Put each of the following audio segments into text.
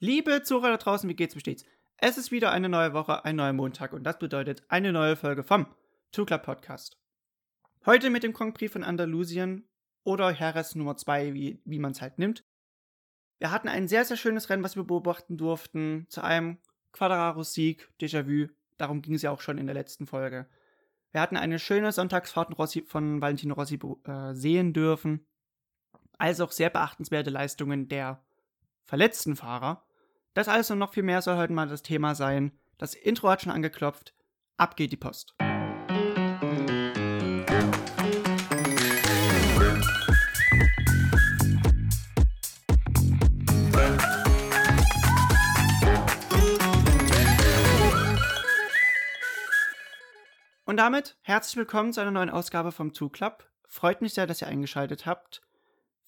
Liebe Zuhörer da draußen, wie geht's, wie steht's? Es ist wieder eine neue Woche, ein neuer Montag und das bedeutet eine neue Folge vom Two Club Podcast. Heute mit dem Grand Prix von Andalusien oder Heres Nummer 2, wie, wie man es halt nimmt. Wir hatten ein sehr, sehr schönes Rennen, was wir beobachten durften. Zu einem Quadraro-Sieg, Déjà-vu. Darum ging es ja auch schon in der letzten Folge. Wir hatten eine schöne Sonntagsfahrt von Valentino Rossi äh, sehen dürfen. Als auch sehr beachtenswerte Leistungen der verletzten Fahrer. Das alles und noch viel mehr soll heute mal das Thema sein. Das Intro hat schon angeklopft. Ab geht die Post. Und damit herzlich willkommen zu einer neuen Ausgabe vom Two Club. Freut mich sehr, dass ihr eingeschaltet habt.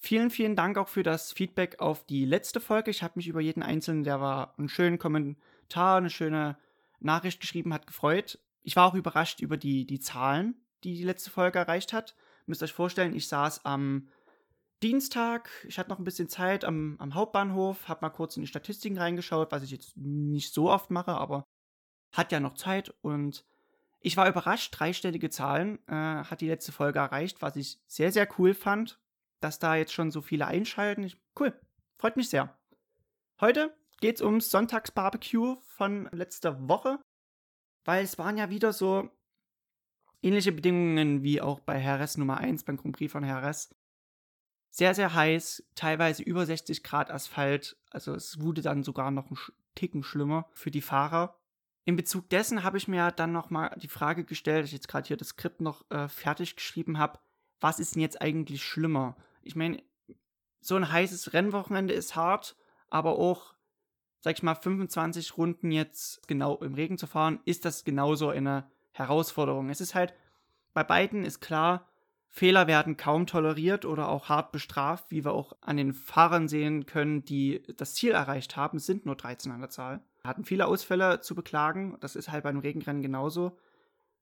Vielen, vielen Dank auch für das Feedback auf die letzte Folge. Ich habe mich über jeden Einzelnen, der war einen schönen Kommentar, eine schöne Nachricht geschrieben hat, gefreut. Ich war auch überrascht über die, die Zahlen, die die letzte Folge erreicht hat. Müsst euch vorstellen, ich saß am Dienstag, ich hatte noch ein bisschen Zeit am, am Hauptbahnhof, habe mal kurz in die Statistiken reingeschaut, was ich jetzt nicht so oft mache, aber hat ja noch Zeit und ich war überrascht, dreistellige Zahlen äh, hat die letzte Folge erreicht, was ich sehr, sehr cool fand dass da jetzt schon so viele einschalten. Cool, freut mich sehr. Heute geht es ums Sonntagsbarbecue von letzter Woche, weil es waren ja wieder so ähnliche Bedingungen wie auch bei Heres Nummer 1 beim Grand Prix von Heres. Sehr, sehr heiß, teilweise über 60 Grad Asphalt, also es wurde dann sogar noch ein Ticken schlimmer für die Fahrer. In Bezug dessen habe ich mir dann nochmal die Frage gestellt, dass ich jetzt gerade hier das Skript noch äh, fertig geschrieben habe, was ist denn jetzt eigentlich schlimmer? Ich meine, so ein heißes Rennwochenende ist hart, aber auch, sag ich mal, 25 Runden jetzt genau im Regen zu fahren, ist das genauso eine Herausforderung. Es ist halt, bei beiden ist klar, Fehler werden kaum toleriert oder auch hart bestraft, wie wir auch an den Fahrern sehen können, die das Ziel erreicht haben. Es sind nur 13 an der Zahl. Wir hatten viele Ausfälle zu beklagen. Das ist halt beim Regenrennen genauso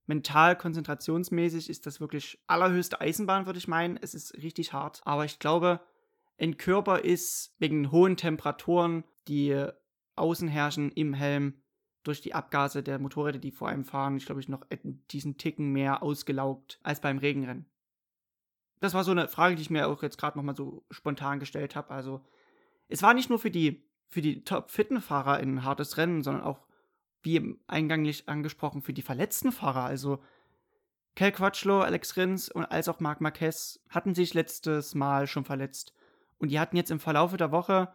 mental, konzentrationsmäßig ist das wirklich allerhöchste Eisenbahn, würde ich meinen. Es ist richtig hart. Aber ich glaube, ein Körper ist wegen hohen Temperaturen, die außen herrschen im Helm, durch die Abgase der Motorräder, die vor einem fahren, ich glaube, ich noch diesen Ticken mehr ausgelaugt als beim Regenrennen. Das war so eine Frage, die ich mir auch jetzt gerade nochmal so spontan gestellt habe. Also, es war nicht nur für die, für die top-fitten Fahrer ein hartes Rennen, sondern auch wie eingänglich angesprochen, für die verletzten Fahrer. Also Kel Quatschlo, Alex Rins und als auch Marc Marquez hatten sich letztes Mal schon verletzt. Und die hatten jetzt im Verlauf der Woche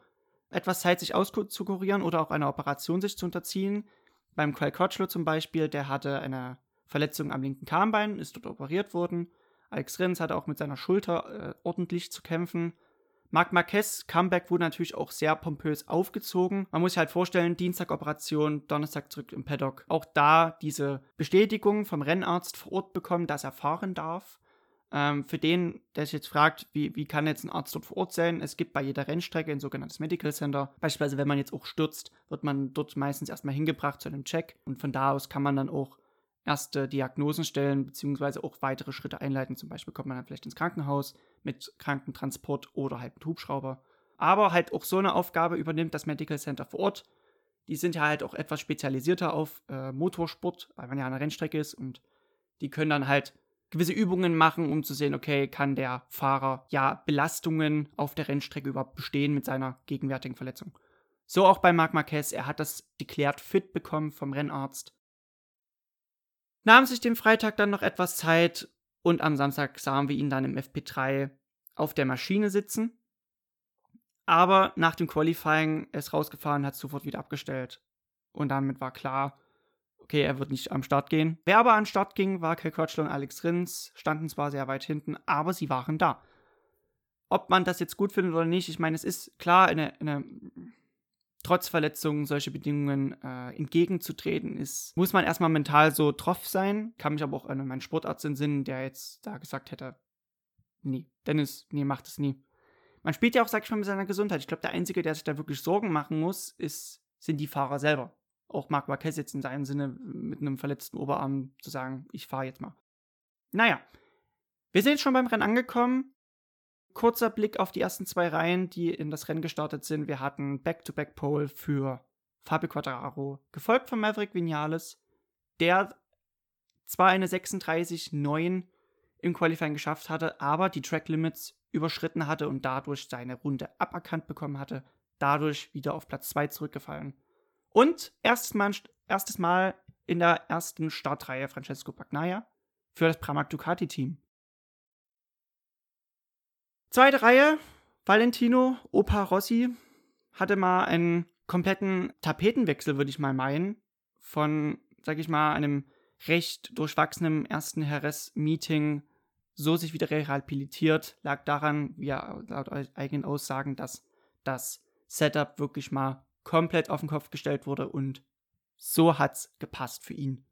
etwas Zeit, sich auszukurieren oder auch einer Operation sich zu unterziehen. Beim Kel Quatschlo zum Beispiel, der hatte eine Verletzung am linken Kahnbein, ist dort operiert worden. Alex Rins hatte auch mit seiner Schulter äh, ordentlich zu kämpfen. Marc Marquez Comeback wurde natürlich auch sehr pompös aufgezogen. Man muss sich halt vorstellen, Dienstag Operation, Donnerstag zurück im Paddock. Auch da diese Bestätigung vom Rennarzt vor Ort bekommen, dass er fahren darf. Ähm, für den, der sich jetzt fragt, wie, wie kann jetzt ein Arzt dort vor Ort sein? Es gibt bei jeder Rennstrecke ein sogenanntes Medical Center. Beispielsweise, wenn man jetzt auch stürzt, wird man dort meistens erstmal hingebracht zu einem Check. Und von da aus kann man dann auch erste Diagnosen stellen, beziehungsweise auch weitere Schritte einleiten. Zum Beispiel kommt man dann vielleicht ins Krankenhaus mit Krankentransport oder halt mit Hubschrauber. Aber halt auch so eine Aufgabe übernimmt das Medical Center vor Ort. Die sind ja halt auch etwas spezialisierter auf äh, Motorsport, weil man ja an der Rennstrecke ist und die können dann halt gewisse Übungen machen, um zu sehen, okay, kann der Fahrer ja Belastungen auf der Rennstrecke überhaupt bestehen mit seiner gegenwärtigen Verletzung. So auch bei Marc Marquez, er hat das deklärt fit bekommen vom Rennarzt nahm sich den Freitag dann noch etwas Zeit und am Samstag sahen wir ihn dann im FP3 auf der Maschine sitzen. Aber nach dem Qualifying ist rausgefahren, hat sofort wieder abgestellt. Und damit war klar, okay, er wird nicht am Start gehen. Wer aber an Start ging, war Kel Crutchlow und Alex Rins, standen zwar sehr weit hinten, aber sie waren da. Ob man das jetzt gut findet oder nicht, ich meine, es ist klar eine, eine trotz Verletzungen solche Bedingungen äh, entgegenzutreten ist, muss man erstmal mental so drauf sein. Kann mich aber auch an meinen Sportarzt entsinnen, der jetzt da gesagt hätte, nee, Dennis, nee, macht es nie. Man spielt ja auch, sag ich mal, mit seiner Gesundheit. Ich glaube, der Einzige, der sich da wirklich Sorgen machen muss, ist, sind die Fahrer selber. Auch Marc Marquez jetzt in seinem Sinne mit einem verletzten Oberarm zu sagen, ich fahre jetzt mal. Naja, wir sind jetzt schon beim Rennen angekommen. Kurzer Blick auf die ersten zwei Reihen, die in das Rennen gestartet sind. Wir hatten Back-to-Back-Pole für Fabio Quattararo, gefolgt von Maverick Vinales, der zwar eine 36,9 im Qualifying geschafft hatte, aber die Track Limits überschritten hatte und dadurch seine Runde aberkannt bekommen hatte, dadurch wieder auf Platz 2 zurückgefallen. Und erstes Mal, erstes Mal in der ersten Startreihe Francesco Bagnaia für das Pramac Ducati Team. Zweite Reihe, Valentino Opa Rossi hatte mal einen kompletten Tapetenwechsel, würde ich mal meinen, von, sag ich mal, einem recht durchwachsenen ersten Heres-Meeting so sich wieder rehabilitiert, lag daran, wie er laut eigenen Aussagen, dass das Setup wirklich mal komplett auf den Kopf gestellt wurde und so hat's gepasst für ihn.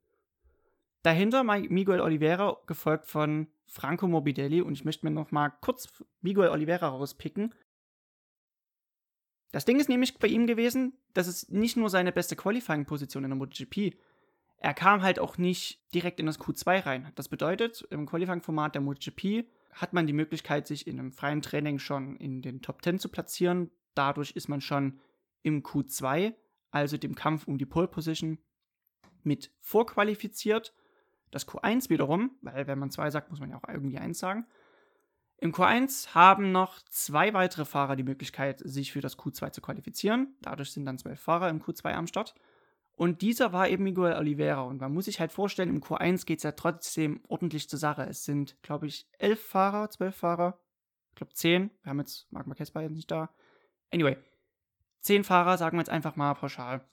Dahinter Miguel Oliveira, gefolgt von Franco Morbidelli und ich möchte mir noch mal kurz Miguel Oliveira rauspicken. Das Ding ist nämlich bei ihm gewesen, dass es nicht nur seine beste Qualifying-Position in der MotoGP, er kam halt auch nicht direkt in das Q2 rein. Das bedeutet, im Qualifying-Format der MotoGP hat man die Möglichkeit, sich in einem freien Training schon in den Top 10 zu platzieren. Dadurch ist man schon im Q2, also dem Kampf um die Pole Position, mit vorqualifiziert. Das Q1 wiederum, weil wenn man 2 sagt, muss man ja auch irgendwie 1 sagen. Im Q1 haben noch zwei weitere Fahrer die Möglichkeit, sich für das Q2 zu qualifizieren. Dadurch sind dann zwölf Fahrer im Q2 am Start. Und dieser war eben Miguel Oliveira. Und man muss sich halt vorstellen, im Q1 geht es ja trotzdem ordentlich zur Sache. Es sind, glaube ich, elf Fahrer, zwölf Fahrer. Ich glaube, zehn. Wir haben jetzt Marc Marquez bei nicht da. Anyway, zehn Fahrer, sagen wir jetzt einfach mal pauschal,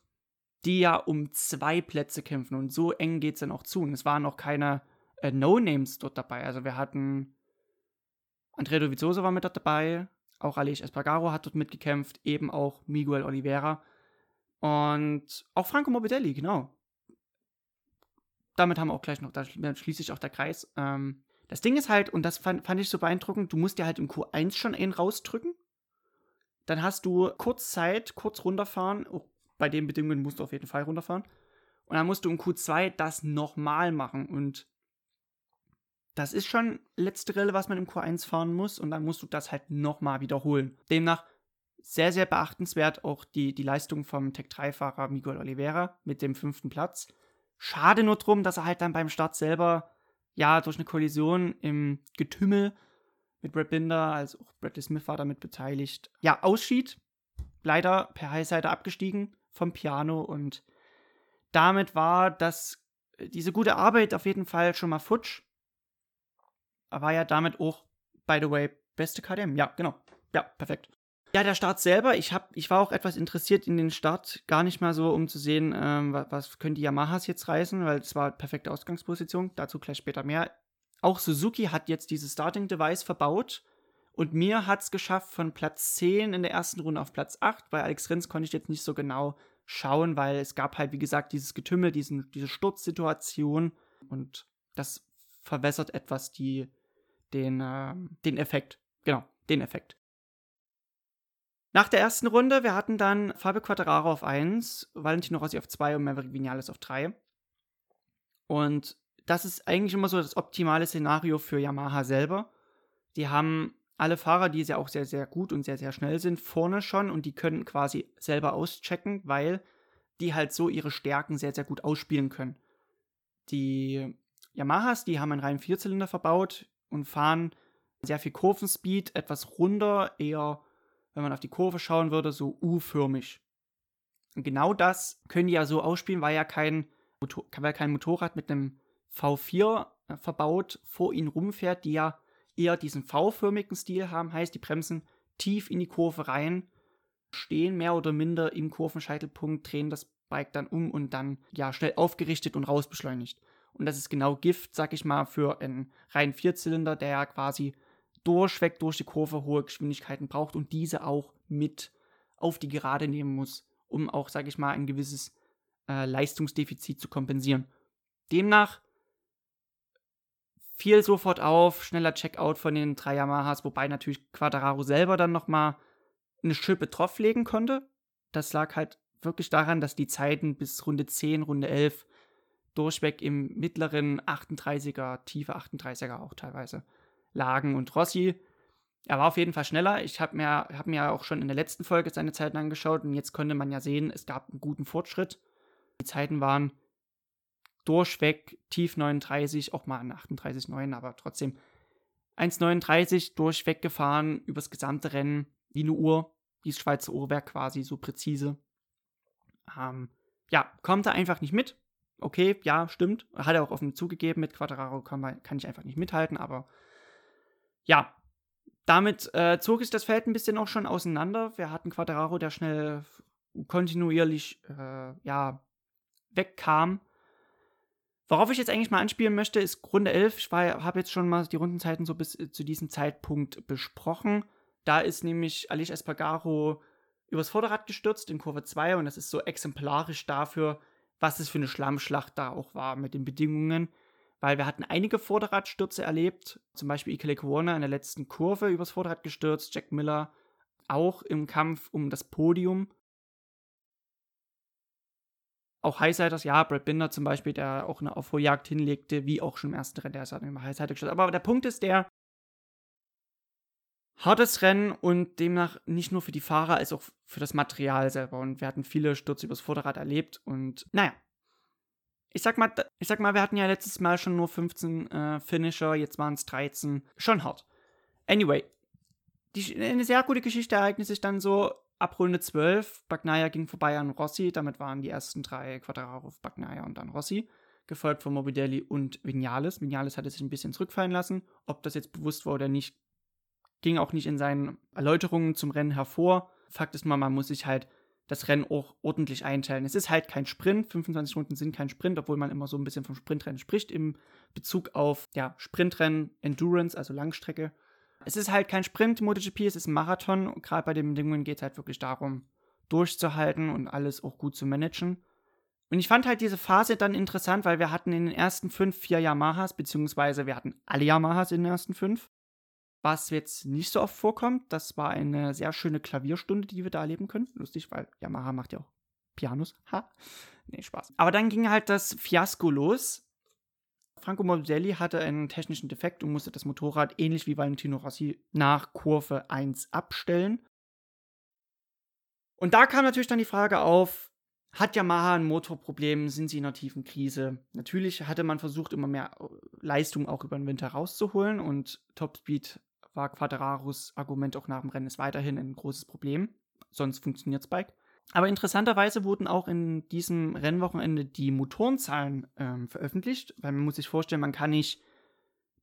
die ja um zwei Plätze kämpfen. Und so eng geht es dann auch zu. Und es waren noch keine äh, No-Names dort dabei. Also wir hatten Andrea Dovizioso war mit dort dabei. Auch Aleix Espargaro hat dort mitgekämpft. Eben auch Miguel Oliveira. Und auch Franco Morbidelli, genau. Damit haben wir auch gleich noch, da schließt sich auch der Kreis. Ähm, das Ding ist halt, und das fand, fand ich so beeindruckend, du musst dir halt im Q1 schon einen rausdrücken. Dann hast du kurz Zeit, kurz runterfahren. Bei den Bedingungen musst du auf jeden Fall runterfahren. Und dann musst du im Q2 das nochmal machen. Und das ist schon letzte Rille, was man im Q1 fahren muss. Und dann musst du das halt nochmal wiederholen. Demnach sehr, sehr beachtenswert auch die, die Leistung vom Tech-3-Fahrer Miguel Oliveira mit dem fünften Platz. Schade nur drum, dass er halt dann beim Start selber, ja, durch eine Kollision im Getümmel mit Brad Binder, also auch Bradley Smith war damit beteiligt, ja, ausschied. Leider per Highsider abgestiegen vom Piano und damit war das, diese gute Arbeit auf jeden Fall schon mal futsch. Er war ja damit auch, by the way, beste KDM. Ja, genau. Ja, perfekt. Ja, der Start selber, ich, hab, ich war auch etwas interessiert in den Start, gar nicht mal so, um zu sehen, ähm, was, was können die Yamahas jetzt reißen, weil es war perfekte Ausgangsposition, dazu gleich später mehr. Auch Suzuki hat jetzt dieses Starting-Device verbaut und mir hat es geschafft von Platz 10 in der ersten Runde auf Platz 8. Bei Alex Rins konnte ich jetzt nicht so genau schauen, weil es gab halt, wie gesagt, dieses Getümmel, diesen, diese Sturzsituation und das verwässert etwas die, den, äh, den Effekt. Genau, den Effekt. Nach der ersten Runde, wir hatten dann Fabio Quattararo auf 1, Valentino Rossi auf 2 und Maverick Vinales auf 3. Und das ist eigentlich immer so das optimale Szenario für Yamaha selber. Die haben alle Fahrer, die ja auch sehr, sehr gut und sehr, sehr schnell sind, vorne schon und die können quasi selber auschecken, weil die halt so ihre Stärken sehr, sehr gut ausspielen können. Die Yamahas, die haben einen reinen Vierzylinder verbaut und fahren sehr viel Kurvenspeed, etwas runder, eher wenn man auf die Kurve schauen würde, so U-förmig. Und genau das können die ja so ausspielen, weil ja kein, weil kein Motorrad mit einem V4 äh, verbaut vor ihnen rumfährt, die ja eher diesen V-förmigen Stil haben, heißt, die bremsen tief in die Kurve rein, stehen mehr oder minder im Kurvenscheitelpunkt, drehen das Bike dann um und dann ja schnell aufgerichtet und rausbeschleunigt. Und das ist genau Gift, sag ich mal, für einen reinen Vierzylinder, der ja quasi durchweg durch die Kurve hohe Geschwindigkeiten braucht und diese auch mit auf die Gerade nehmen muss, um auch, sage ich mal, ein gewisses äh, Leistungsdefizit zu kompensieren. Demnach fiel sofort auf, schneller Checkout von den drei Yamahas, wobei natürlich Quadraro selber dann nochmal eine Schippe drauflegen konnte. Das lag halt wirklich daran, dass die Zeiten bis Runde 10, Runde 11 durchweg im mittleren 38er, tiefe 38er auch teilweise lagen. Und Rossi, er war auf jeden Fall schneller. Ich habe mir, hab mir auch schon in der letzten Folge seine Zeiten angeschaut und jetzt konnte man ja sehen, es gab einen guten Fortschritt. Die Zeiten waren durchweg tief 39, auch mal 38,9, aber trotzdem 1,39 durchweg gefahren übers gesamte Rennen, wie eine Uhr, wie das Schweizer Uhrwerk quasi, so präzise. Ähm, ja, kommt er einfach nicht mit. Okay, ja, stimmt. Hat er auch offen zugegeben, mit Quadraro kann, kann ich einfach nicht mithalten, aber ja, damit äh, zog sich das Feld ein bisschen auch schon auseinander. Wir hatten Quadraro, der schnell kontinuierlich äh, ja, wegkam. Worauf ich jetzt eigentlich mal anspielen möchte, ist Runde 11. Ich habe jetzt schon mal die Rundenzeiten so bis äh, zu diesem Zeitpunkt besprochen. Da ist nämlich Alish Espargaro übers Vorderrad gestürzt in Kurve 2 und das ist so exemplarisch dafür, was es für eine Schlammschlacht da auch war mit den Bedingungen. Weil wir hatten einige Vorderradstürze erlebt, zum Beispiel Ikele Corona in der letzten Kurve übers Vorderrad gestürzt, Jack Miller auch im Kampf um das Podium. Auch Highsiders, ja, Brad Binder zum Beispiel, der auch eine Aufholjagd hinlegte, wie auch schon im ersten Rennen, der ist halt immer Highsider gestürzt. Aber der Punkt ist der, hartes Rennen und demnach nicht nur für die Fahrer, als auch für das Material selber. Und wir hatten viele Stürze übers Vorderrad erlebt und naja. Ich sag mal, ich sag mal, wir hatten ja letztes Mal schon nur 15 äh, Finisher, jetzt waren es 13. Schon hart. Anyway, die, eine sehr gute Geschichte ereignet sich dann so ab Runde 12. Bagnaia ging vorbei an Rossi, damit waren die ersten drei Quadraro Bagnaia und dann Rossi. Gefolgt von Morbidelli und Vinales. Vinales hatte sich ein bisschen zurückfallen lassen. Ob das jetzt bewusst war oder nicht, ging auch nicht in seinen Erläuterungen zum Rennen hervor. Fakt ist mal, man muss sich halt das Rennen auch ordentlich einteilen. Es ist halt kein Sprint, 25 Stunden sind kein Sprint, obwohl man immer so ein bisschen vom Sprintrennen spricht im Bezug auf ja, Sprintrennen, Endurance, also Langstrecke. Es ist halt kein Sprint, MotoGP, es ist ein Marathon gerade bei den Bedingungen geht es halt wirklich darum, durchzuhalten und alles auch gut zu managen. Und ich fand halt diese Phase dann interessant, weil wir hatten in den ersten fünf vier Yamahas, beziehungsweise wir hatten alle Yamahas in den ersten fünf. Was jetzt nicht so oft vorkommt, das war eine sehr schöne Klavierstunde, die wir da erleben können. Lustig, weil Yamaha macht ja auch Pianos. Ha. Nee, Spaß. Aber dann ging halt das Fiasko los. Franco Morbidelli hatte einen technischen Defekt und musste das Motorrad ähnlich wie Valentino Rossi nach Kurve 1 abstellen. Und da kam natürlich dann die Frage auf, hat Yamaha ein Motorproblem? Sind sie in einer tiefen Krise? Natürlich hatte man versucht, immer mehr äh, Leistung auch über den Winter rauszuholen und Topspeed war Quadraros Argument auch nach dem Rennen ist weiterhin ein großes Problem. Sonst funktioniert Spike. Aber interessanterweise wurden auch in diesem Rennwochenende die Motorenzahlen ähm, veröffentlicht, weil man muss sich vorstellen, man kann nicht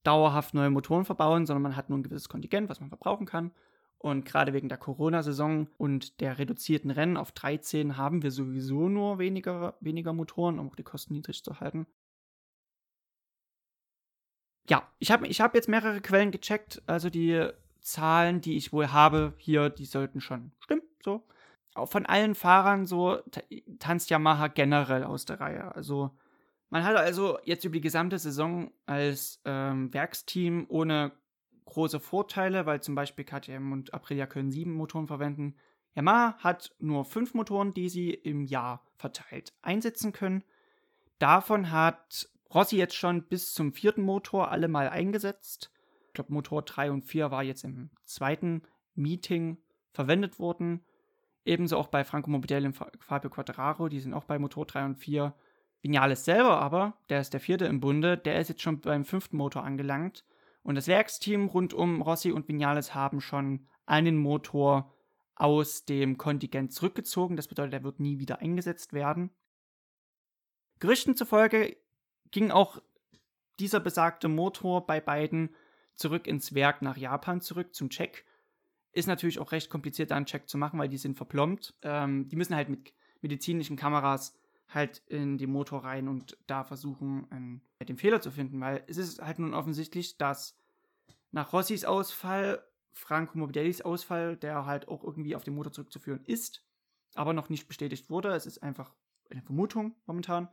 dauerhaft neue Motoren verbauen, sondern man hat nur ein gewisses Kontingent, was man verbrauchen kann. Und gerade wegen der Corona-Saison und der reduzierten Rennen auf 13 haben wir sowieso nur weniger, weniger Motoren, um auch die Kosten niedrig zu halten ja, ich habe ich hab jetzt mehrere Quellen gecheckt. Also die Zahlen, die ich wohl habe, hier, die sollten schon stimmen. So. Von allen Fahrern so tanzt Yamaha generell aus der Reihe. Also man hat also jetzt über die gesamte Saison als ähm, Werksteam ohne große Vorteile, weil zum Beispiel KTM und Aprilia können sieben Motoren verwenden. Yamaha hat nur fünf Motoren, die sie im Jahr verteilt einsetzen können. Davon hat Rossi jetzt schon bis zum vierten Motor alle mal eingesetzt. Ich glaube, Motor 3 und 4 war jetzt im zweiten Meeting verwendet worden. Ebenso auch bei Franco Morbidelli und Fabio Quattararo, die sind auch bei Motor 3 und 4. Vinales selber aber, der ist der vierte im Bunde, der ist jetzt schon beim fünften Motor angelangt. Und das Werksteam rund um Rossi und Vinales haben schon einen Motor aus dem Kontingent zurückgezogen. Das bedeutet, er wird nie wieder eingesetzt werden. Gerüchten zufolge ging auch dieser besagte Motor bei beiden zurück ins Werk nach Japan, zurück zum Check. Ist natürlich auch recht kompliziert, da einen Check zu machen, weil die sind verplombt. Ähm, die müssen halt mit medizinischen Kameras halt in den Motor rein und da versuchen, einen, den Fehler zu finden, weil es ist halt nun offensichtlich, dass nach Rossis Ausfall, Franco Morbidellis Ausfall, der halt auch irgendwie auf den Motor zurückzuführen ist, aber noch nicht bestätigt wurde. Es ist einfach eine Vermutung momentan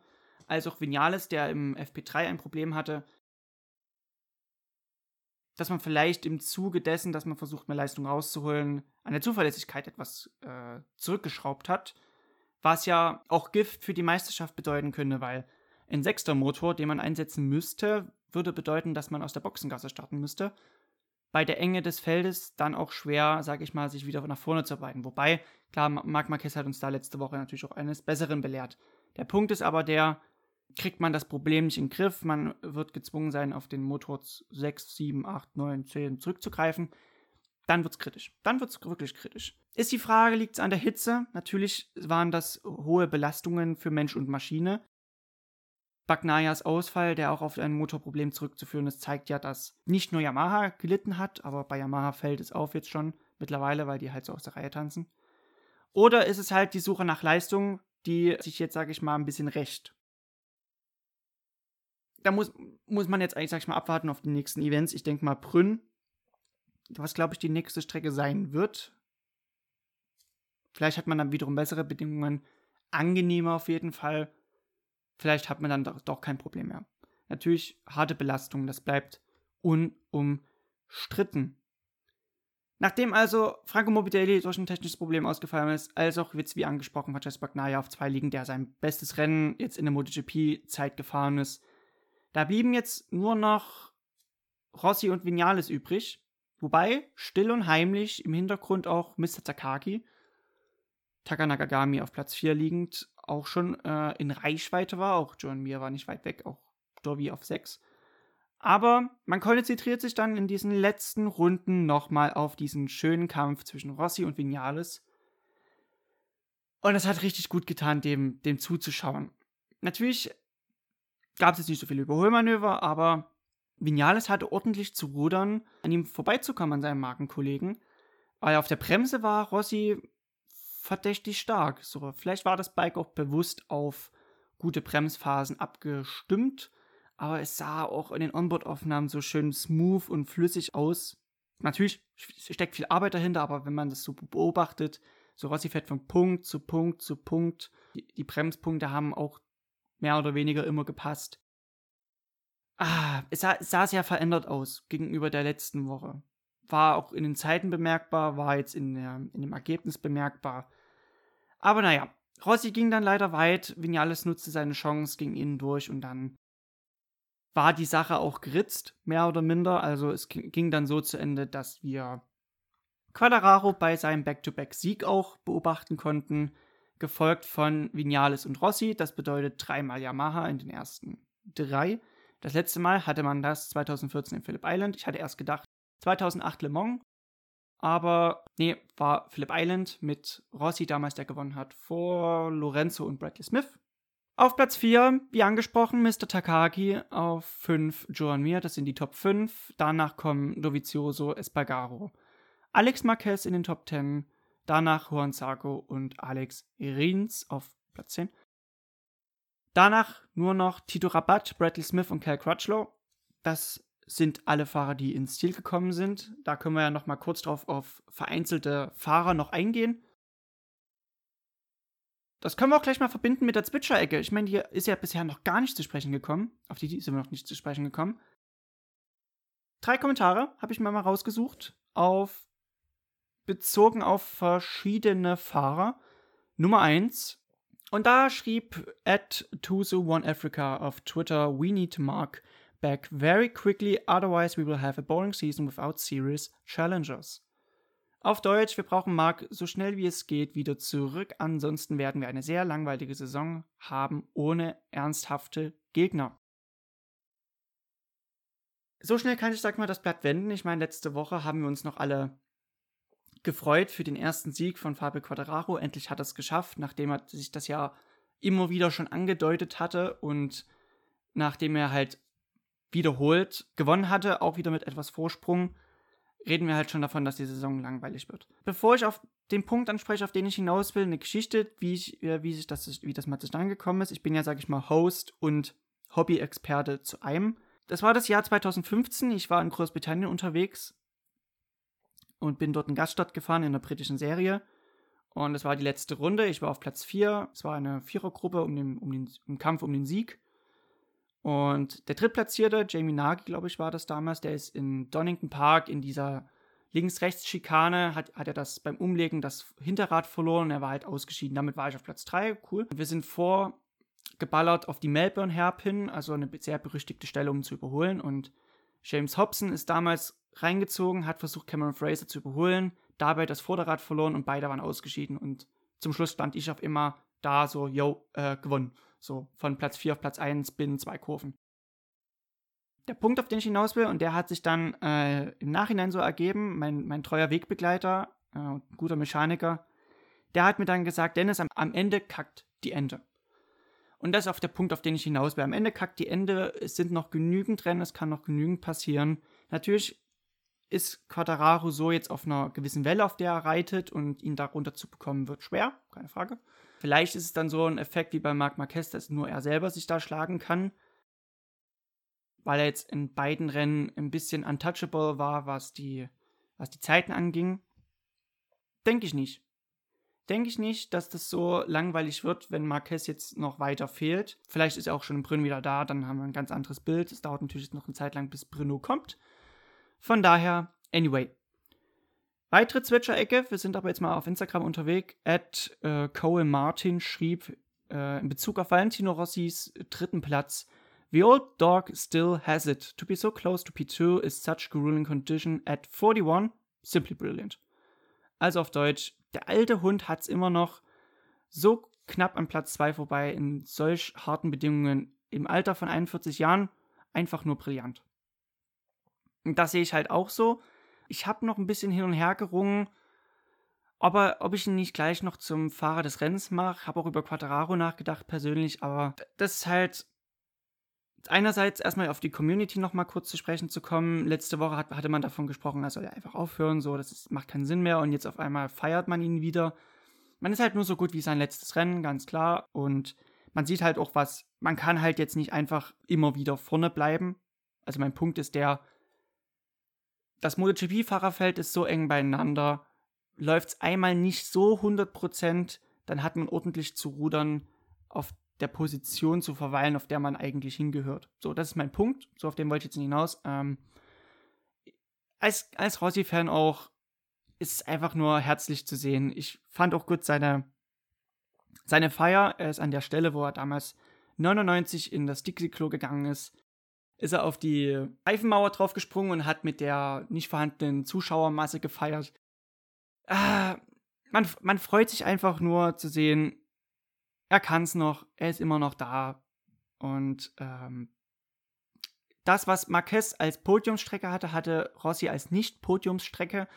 als auch Vinales, der im FP3 ein Problem hatte, dass man vielleicht im Zuge dessen, dass man versucht, mehr Leistung rauszuholen, an der Zuverlässigkeit etwas äh, zurückgeschraubt hat, was ja auch Gift für die Meisterschaft bedeuten könnte, weil ein sechster Motor, den man einsetzen müsste, würde bedeuten, dass man aus der Boxengasse starten müsste. bei der Enge des Feldes dann auch schwer, sage ich mal, sich wieder nach vorne zu arbeiten. Wobei, klar, Marc Marquez hat uns da letzte Woche natürlich auch eines Besseren belehrt. Der Punkt ist aber der, kriegt man das Problem nicht in den Griff, man wird gezwungen sein, auf den Motor 6, 7, 8, 9, 10 zurückzugreifen, dann wird es kritisch. Dann wird es wirklich kritisch. Ist die Frage, liegt es an der Hitze? Natürlich waren das hohe Belastungen für Mensch und Maschine. Bagnayas Ausfall, der auch auf ein Motorproblem zurückzuführen ist, zeigt ja, dass nicht nur Yamaha gelitten hat, aber bei Yamaha fällt es auf jetzt schon mittlerweile, weil die halt so aus der Reihe tanzen. Oder ist es halt die Suche nach Leistung, die sich jetzt, sage ich mal, ein bisschen rächt. Da muss, muss man jetzt eigentlich, sag ich mal, abwarten auf die nächsten Events. Ich denke mal, Brünn, was glaube ich die nächste Strecke sein wird. Vielleicht hat man dann wiederum bessere Bedingungen, angenehmer auf jeden Fall vielleicht hat man dann doch, doch kein Problem mehr. Natürlich harte Belastung, das bleibt unumstritten. Nachdem also Franco Morbidelli durch ein technisches Problem ausgefallen ist, als auch jetzt wie angesprochen Francesco Bagnaia auf zwei liegen, der sein bestes Rennen jetzt in der MotoGP-Zeit gefahren ist, da blieben jetzt nur noch Rossi und Vinales übrig, wobei still und heimlich im Hintergrund auch Mr. Takaki, Takanagagami auf Platz 4 liegend, auch schon äh, in Reichweite war. Auch John Mir war nicht weit weg, auch Dovi auf 6. Aber man konzentriert sich dann in diesen letzten Runden nochmal auf diesen schönen Kampf zwischen Rossi und Vinales. Und es hat richtig gut getan, dem, dem zuzuschauen. Natürlich gab es jetzt nicht so viele Überholmanöver, aber Vinales hatte ordentlich zu rudern, an ihm vorbeizukommen, an seinem Markenkollegen. Weil auf der Bremse war Rossi verdächtig stark. So, vielleicht war das Bike auch bewusst auf gute Bremsphasen abgestimmt, aber es sah auch in den Onboard-Aufnahmen so schön smooth und flüssig aus. Natürlich steckt viel Arbeit dahinter, aber wenn man das so beobachtet, so Rossi fährt von Punkt zu Punkt zu Punkt. Die, die Bremspunkte haben auch mehr oder weniger immer gepasst. Ah, es sah, es sah sehr verändert aus gegenüber der letzten Woche war auch in den Zeiten bemerkbar, war jetzt in, der, in dem Ergebnis bemerkbar. Aber naja, Rossi ging dann leider weit, Vinales nutzte seine Chance, ging innen durch und dann war die Sache auch geritzt, mehr oder minder. Also es ging dann so zu Ende, dass wir Quadraro bei seinem Back-to-Back-Sieg auch beobachten konnten, gefolgt von Vinales und Rossi. Das bedeutet dreimal Yamaha in den ersten drei. Das letzte Mal hatte man das 2014 in Phillip Island. Ich hatte erst gedacht, 2008 Le Mans. Aber nee, war Phillip Island mit Rossi damals, der gewonnen hat, vor Lorenzo und Bradley Smith. Auf Platz 4, wie angesprochen, Mr. Takagi. Auf 5 Joan Mir, das sind die Top 5. Danach kommen Dovizioso, Espargaro. Alex Marquez in den Top 10. Danach Juan Sarko und Alex Rins auf Platz 10. Danach nur noch Tito Rabat, Bradley Smith und Cal Crutchlow. Das sind alle Fahrer, die ins Ziel gekommen sind. Da können wir ja noch mal kurz drauf auf vereinzelte Fahrer noch eingehen. Das können wir auch gleich mal verbinden mit der Zwitscher-Ecke. Ich meine, hier ist ja bisher noch gar nicht zu sprechen gekommen. Auf die sind wir noch nicht zu sprechen gekommen. Drei Kommentare habe ich mir mal rausgesucht, auf, bezogen auf verschiedene Fahrer. Nummer 1. Und da schrieb at Tuzu1Africa auf Twitter, we need Mark back very quickly, otherwise we will have a boring season without serious challengers. Auf Deutsch, wir brauchen Mark so schnell wie es geht wieder zurück, ansonsten werden wir eine sehr langweilige Saison haben ohne ernsthafte Gegner. So schnell kann ich, sag mal, das Blatt wenden. Ich meine, letzte Woche haben wir uns noch alle gefreut für den ersten Sieg von Fabio Quadraro. Endlich hat er es geschafft, nachdem er sich das ja immer wieder schon angedeutet hatte und nachdem er halt wiederholt gewonnen hatte, auch wieder mit etwas Vorsprung, reden wir halt schon davon, dass die Saison langweilig wird. Bevor ich auf den Punkt anspreche, auf den ich hinaus will, eine Geschichte, wie, ich, wie, sich das, wie das mal zustande gekommen ist. Ich bin ja, sag ich mal, Host und Hobby-Experte zu einem. Das war das Jahr 2015. Ich war in Großbritannien unterwegs und bin dort in Gaststadt gefahren in der britischen Serie. Und es war die letzte Runde. Ich war auf Platz 4. Es war eine Vierergruppe um den, um den um Kampf um den Sieg. Und der Drittplatzierte, Jamie Nagy, glaube ich, war das damals, der ist in Donington Park in dieser Links-Rechts-Schikane, hat, hat er das beim Umlegen das Hinterrad verloren er war halt ausgeschieden. Damit war ich auf Platz 3, cool. Und wir sind vorgeballert auf die Melbourne Hairpin, also eine sehr berüchtigte Stelle, um zu überholen. Und James Hobson ist damals reingezogen, hat versucht, Cameron Fraser zu überholen, dabei das Vorderrad verloren und beide waren ausgeschieden. Und zum Schluss stand ich auf immer da so, yo, äh, gewonnen. So von Platz 4 auf Platz 1 binnen zwei Kurven. Der Punkt, auf den ich hinaus will, und der hat sich dann äh, im Nachhinein so ergeben, mein, mein treuer Wegbegleiter, äh, guter Mechaniker, der hat mir dann gesagt, Dennis, am, am Ende kackt die Ende. Und das ist auch der Punkt, auf den ich hinaus will. Am Ende kackt die Ende, es sind noch genügend Rennen, es kann noch genügend passieren. Natürlich ist Quadraro so jetzt auf einer gewissen Welle, auf der er reitet und ihn darunter zu bekommen, wird schwer, keine Frage. Vielleicht ist es dann so ein Effekt wie bei Marc Marquez, dass nur er selber sich da schlagen kann, weil er jetzt in beiden Rennen ein bisschen untouchable war, was die, was die Zeiten anging. Denke ich nicht denke ich nicht, dass das so langweilig wird, wenn Marquez jetzt noch weiter fehlt. Vielleicht ist er auch schon Brünn wieder da, dann haben wir ein ganz anderes Bild. Es dauert natürlich noch eine Zeit lang, bis Bruno kommt. Von daher, anyway. Weitere Zwitscher-Ecke, wir sind aber jetzt mal auf Instagram unterwegs. At äh, Cole Martin schrieb äh, in Bezug auf Valentino Rossis dritten Platz. The old dog still has it. To be so close to P2 is such grueling condition at 41. Simply brilliant. Also auf Deutsch, der alte Hund hat es immer noch so knapp an Platz 2 vorbei in solch harten Bedingungen im Alter von 41 Jahren einfach nur brillant. Und das sehe ich halt auch so. Ich habe noch ein bisschen hin und her gerungen, aber ob ich ihn nicht gleich noch zum Fahrer des Rennens mache, habe auch über Quattararo nachgedacht persönlich, aber das ist halt einerseits erstmal auf die Community nochmal kurz zu sprechen zu kommen. Letzte Woche hat, hatte man davon gesprochen, er soll ja einfach aufhören, so, das ist, macht keinen Sinn mehr und jetzt auf einmal feiert man ihn wieder. Man ist halt nur so gut wie sein letztes Rennen, ganz klar. Und man sieht halt auch was, man kann halt jetzt nicht einfach immer wieder vorne bleiben. Also mein Punkt ist der, das MotoGP-Fahrerfeld ist so eng beieinander, läuft es einmal nicht so 100%, dann hat man ordentlich zu rudern auf der Position zu verweilen, auf der man eigentlich hingehört. So, das ist mein Punkt. So, auf den wollte ich jetzt nicht hinaus. Ähm, als als Rossi-Fan auch ist es einfach nur herzlich zu sehen. Ich fand auch gut seine, seine Feier. Er ist an der Stelle, wo er damals 99 in das Dixie-Klo gegangen ist, ist er auf die Reifenmauer draufgesprungen und hat mit der nicht vorhandenen Zuschauermasse gefeiert. Ah, man, man freut sich einfach nur zu sehen, er kann es noch, er ist immer noch da. Und ähm, das, was Marquez als Podiumsstrecke hatte, hatte Rossi als Nicht-Podiumsstrecke,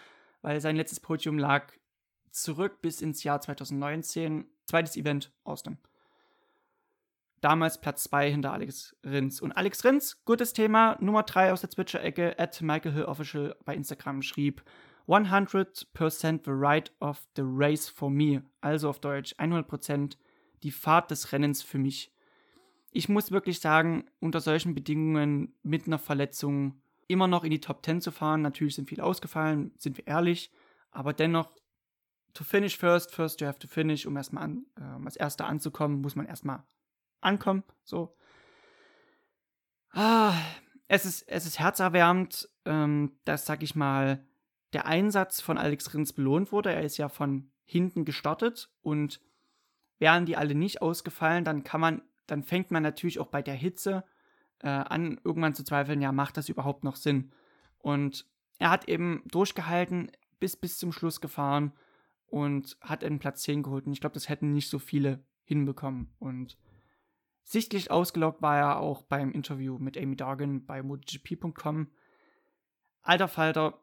weil sein letztes Podium lag zurück bis ins Jahr 2019. Zweites Event, Austin. Damals Platz 2 hinter Alex Rins. Und Alex Rins, gutes Thema, Nummer 3 aus der Twitcher-Ecke, at Michael Hill Official bei Instagram schrieb, 100% the right of the race for me. Also auf Deutsch, 100% die Fahrt des Rennens für mich. Ich muss wirklich sagen, unter solchen Bedingungen mit einer Verletzung immer noch in die Top 10 zu fahren. Natürlich sind viele ausgefallen, sind wir ehrlich, aber dennoch to finish first, first you have to finish, um erstmal an, äh, als Erster anzukommen, muss man erstmal ankommen. So. Ah, es ist, es ist herzerwärmend, ähm, dass, sag ich mal, der Einsatz von Alex Rins belohnt wurde. Er ist ja von hinten gestartet und Wären die alle nicht ausgefallen, dann kann man, dann fängt man natürlich auch bei der Hitze äh, an, irgendwann zu zweifeln, ja, macht das überhaupt noch Sinn? Und er hat eben durchgehalten, bis bis zum Schluss gefahren und hat einen Platz 10 geholt. Und ich glaube, das hätten nicht so viele hinbekommen. Und sichtlich ausgelockt war er auch beim Interview mit Amy Dargan bei MotoGP.com. Alter Falter,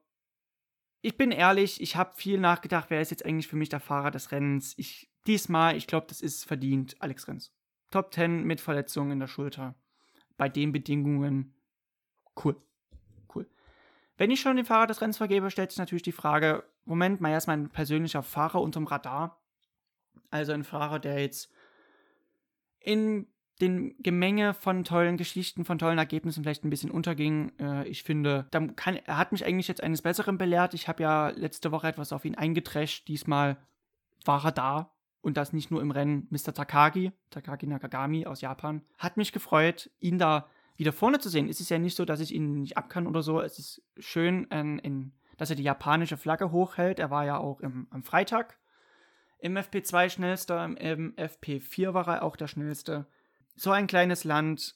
ich bin ehrlich, ich habe viel nachgedacht, wer ist jetzt eigentlich für mich der Fahrer des Rennens. Ich diesmal, ich glaube, das ist verdient, Alex Renz. Top 10 mit Verletzungen in der Schulter. Bei den Bedingungen. Cool. Cool. Wenn ich schon den Fahrer des Rennens vergebe, stellt sich natürlich die Frage: Moment, Meier ist mein persönlicher Fahrer unterm Radar. Also ein Fahrer, der jetzt in den Gemenge von tollen Geschichten, von tollen Ergebnissen vielleicht ein bisschen unterging. Äh, ich finde, kann, er hat mich eigentlich jetzt eines Besseren belehrt. Ich habe ja letzte Woche etwas auf ihn eingetrescht. Diesmal war er da und das nicht nur im Rennen Mr. Takagi, Takagi Nakagami aus Japan, hat mich gefreut, ihn da wieder vorne zu sehen. Es ist ja nicht so, dass ich ihn nicht abkann oder so. Es ist schön, in, in, dass er die japanische Flagge hochhält. Er war ja auch im, am Freitag im FP2 schnellster, im FP4 war er auch der schnellste. So ein kleines Land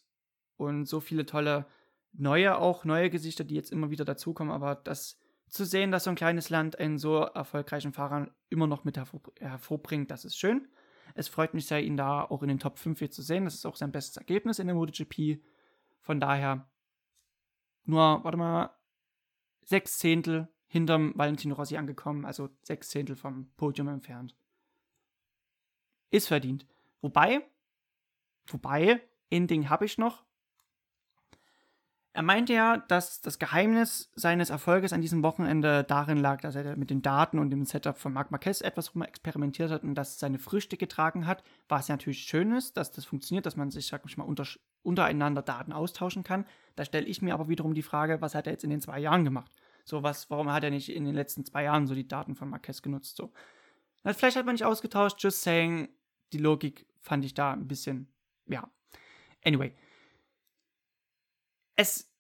und so viele tolle neue, auch neue Gesichter, die jetzt immer wieder dazukommen, aber das zu sehen, dass so ein kleines Land einen so erfolgreichen Fahrer immer noch mit hervor, hervorbringt, das ist schön. Es freut mich sehr, ihn da auch in den Top 5 hier zu sehen. Das ist auch sein bestes Ergebnis in der MotoGP. Von daher nur, warte mal, sechs Zehntel hinterm Valentino Rossi angekommen, also sechs Zehntel vom Podium entfernt. Ist verdient. Wobei, wobei, ein Ding habe ich noch. Er meinte ja, dass das Geheimnis seines Erfolges an diesem Wochenende darin lag, dass er mit den Daten und dem Setup von Marc Marquez etwas rum experimentiert hat und das seine Früchte getragen hat, was ja natürlich schön ist, dass das funktioniert, dass man sich, sag ich mal, unter, untereinander Daten austauschen kann. Da stelle ich mir aber wiederum die Frage, was hat er jetzt in den zwei Jahren gemacht? So, was, warum hat er nicht in den letzten zwei Jahren so die Daten von Marquez genutzt? So. Vielleicht hat man nicht ausgetauscht, just saying, die Logik fand ich da ein bisschen, ja. Anyway, es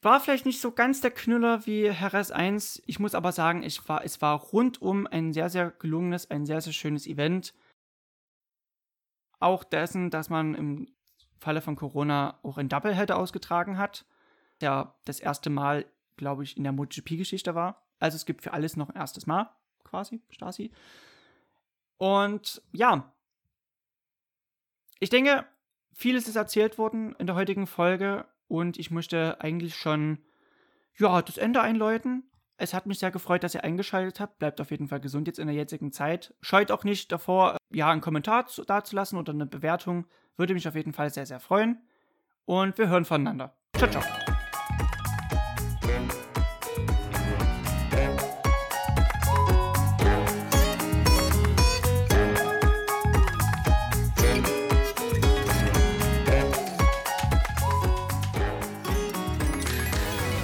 war vielleicht nicht so ganz der Knüller wie Heres 1. Ich muss aber sagen, ich war, es war rundum ein sehr, sehr gelungenes, ein sehr, sehr schönes Event. Auch dessen, dass man im Falle von Corona auch ein Doubleheader ausgetragen hat. Der das erste Mal, glaube ich, in der MotoGP-Geschichte war. Also es gibt für alles noch ein erstes Mal, quasi, Stasi. Und ja, ich denke, vieles ist erzählt worden in der heutigen Folge. Und ich möchte eigentlich schon, ja, das Ende einläuten. Es hat mich sehr gefreut, dass ihr eingeschaltet habt. Bleibt auf jeden Fall gesund jetzt in der jetzigen Zeit. Scheut auch nicht davor, ja, einen Kommentar dazulassen oder eine Bewertung. Würde mich auf jeden Fall sehr, sehr freuen. Und wir hören voneinander. Ciao, ciao.